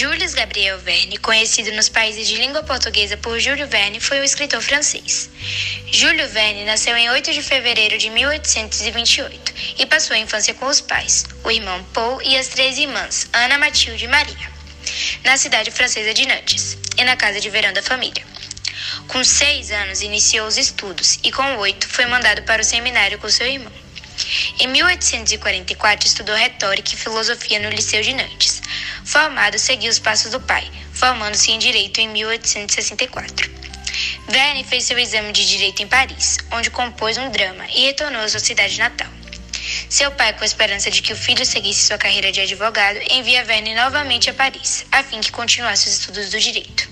Jules Gabriel Verne, conhecido nos países de língua portuguesa por Júlio Verne, foi um escritor francês. Júlio Verne nasceu em 8 de fevereiro de 1828 e passou a infância com os pais, o irmão Paul e as três irmãs, Ana, Matilde e Maria, na cidade francesa de Nantes e na casa de verão da família. Com seis anos, iniciou os estudos e, com oito, foi mandado para o seminário com seu irmão. Em 1844, estudou retórica e filosofia no Liceu de Nantes. Formado, seguiu os passos do pai, formando-se em Direito em 1864. Verne fez seu exame de Direito em Paris, onde compôs um drama e retornou à sua cidade natal. Seu pai, com a esperança de que o filho seguisse sua carreira de advogado, envia Verne novamente a Paris, a fim que continuasse os estudos do direito.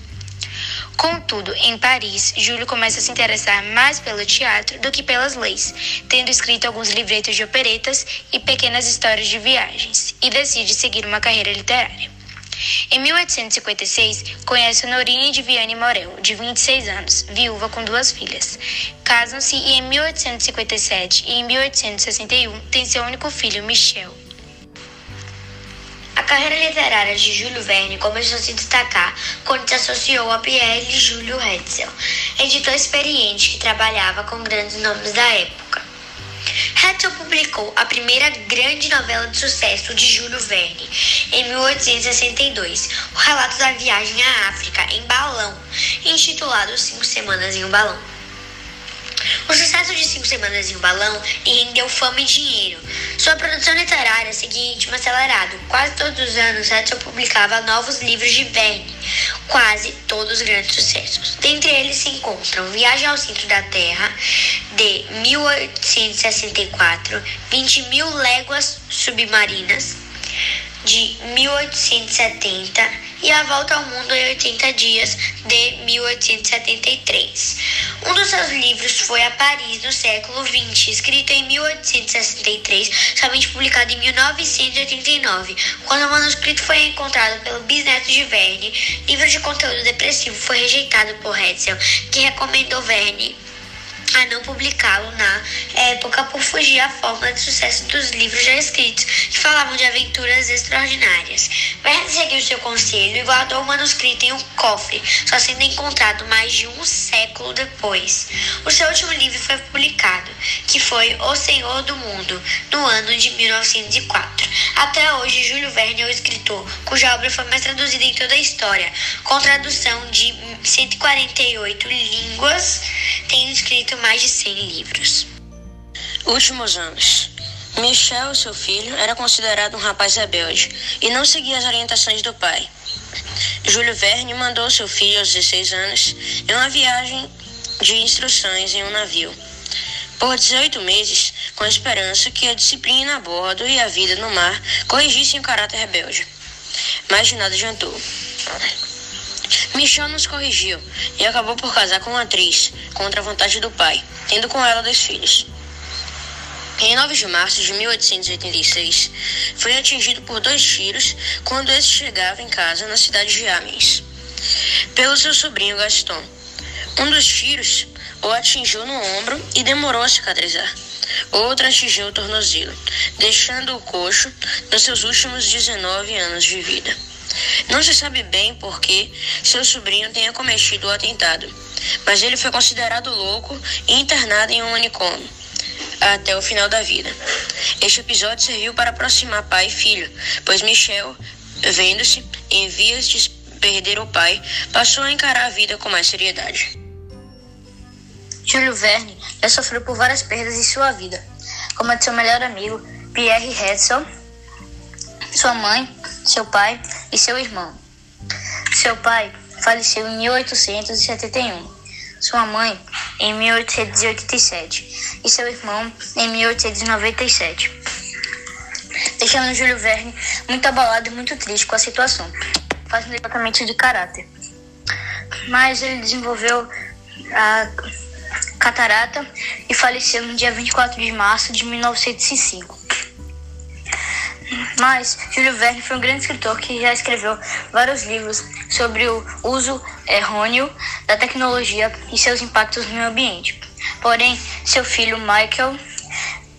Contudo, em Paris, Júlio começa a se interessar mais pelo teatro do que pelas leis, tendo escrito alguns livretos de operetas e pequenas histórias de viagens, e decide seguir uma carreira literária. Em 1856, conhece Honorine de Viane Morel, de 26 anos, viúva com duas filhas. Casam-se e em 1857 e em 1861 tem seu único filho, Michel carreira literária de Júlio Verne começou a se destacar quando se associou a Pierre Júlio Hetzel, editor experiente que trabalhava com grandes nomes da época. Hetzel publicou a primeira grande novela de sucesso de Júlio Verne, em 1862, o relato da viagem à África em balão, intitulado Cinco Semanas em um Balão. O sucesso de Cinco Semanas em um Balão lhe rendeu fama e dinheiro. Sua produção literária seguia em ritmo acelerado. Quase todos os anos, Hetzel publicava novos livros de Verne, quase todos grandes sucessos. Dentre eles se encontram Viagem ao Centro da Terra, de 1864, 20 mil léguas submarinas, de 1870 e A Volta ao Mundo em 80 Dias, de 1873. Um dos seus livros foi A Paris no século XX, escrito em 1863, somente publicado em 1989. Quando o manuscrito foi encontrado pelo bisneto de Verne, livro de conteúdo depressivo foi rejeitado por Hetzel, que recomendou Verne a não publicá-lo na época por fugir à fórmula de sucesso dos livros já escritos, que falavam de aventuras extraordinárias. Verne seguiu seu conselho e guardou o manuscrito em um cofre, só sendo encontrado mais de um século depois. O seu último livro foi publicado, que foi O Senhor do Mundo, no ano de 1904. Até hoje, Júlio Verne é o escritor cuja obra foi mais traduzida em toda a história, com tradução de 148 línguas, tendo escrito mais de 100 livros. Últimos anos. Michel, seu filho, era considerado um rapaz rebelde e não seguia as orientações do pai. Júlio Verne mandou seu filho aos 16 anos em uma viagem de instruções em um navio. Por 18 meses, com a esperança que a disciplina a bordo e a vida no mar corrigissem o caráter rebelde. Mas de nada adiantou. Michel nos corrigiu e acabou por casar com uma atriz, contra a vontade do pai, tendo com ela dois filhos. Em 9 de março de 1886, foi atingido por dois tiros quando este chegava em casa na cidade de Amiens, pelo seu sobrinho Gaston. Um dos tiros o atingiu no ombro e demorou a cicatrizar. Outro atingiu o tornozelo, deixando o coxo nos seus últimos 19 anos de vida. Não se sabe bem por que seu sobrinho tenha cometido o atentado, mas ele foi considerado louco e internado em um manicômio até o final da vida. Este episódio serviu para aproximar pai e filho, pois Michel, vendo-se em vias de perder o pai, passou a encarar a vida com mais seriedade. Júlio Verne já sofreu por várias perdas em sua vida, como a de seu melhor amigo, Pierre Hetzel, sua mãe, seu pai e seu irmão. Seu pai faleceu em 1871, sua mãe em 1887 e seu irmão em 1897, deixando Júlio Verne muito abalado e muito triste com a situação, fazendo tratamento de caráter. Mas ele desenvolveu a catarata e faleceu no dia 24 de março de 1905. Mas Júlio Verne foi um grande escritor que já escreveu vários livros sobre o uso errôneo da tecnologia e seus impactos no meio ambiente. Porém, seu filho Michael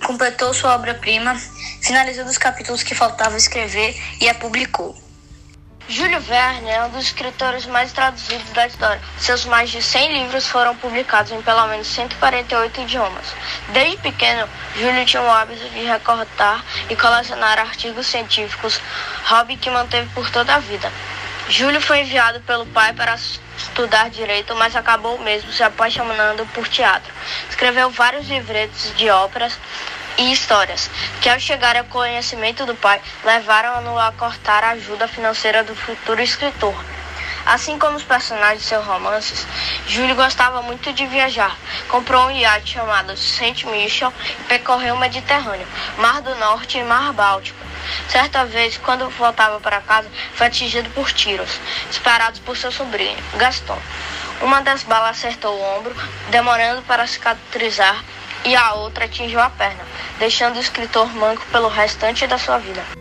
completou sua obra-prima, finalizou os capítulos que faltava escrever e a publicou. Júlio Verne é um dos escritores mais traduzidos da história. Seus mais de 100 livros foram publicados em pelo menos 148 idiomas. Desde pequeno, Júlio tinha o hábito de recortar e colecionar artigos científicos, hobby que manteve por toda a vida. Júlio foi enviado pelo pai para estudar direito, mas acabou mesmo se apaixonando por teatro. Escreveu vários livretos de óperas e histórias, que ao chegar ao conhecimento do pai, levaram-no a cortar a ajuda financeira do futuro escritor. Assim como os personagens de seus romances, Júlio gostava muito de viajar. Comprou um iate chamado Saint Michel e percorreu o Mediterrâneo, Mar do Norte e Mar Báltico. Certa vez, quando voltava para casa, foi atingido por tiros, disparados por seu sobrinho, Gaston. Uma das balas acertou o ombro, demorando para cicatrizar, e a outra atingiu a perna, deixando o escritor manco pelo restante da sua vida.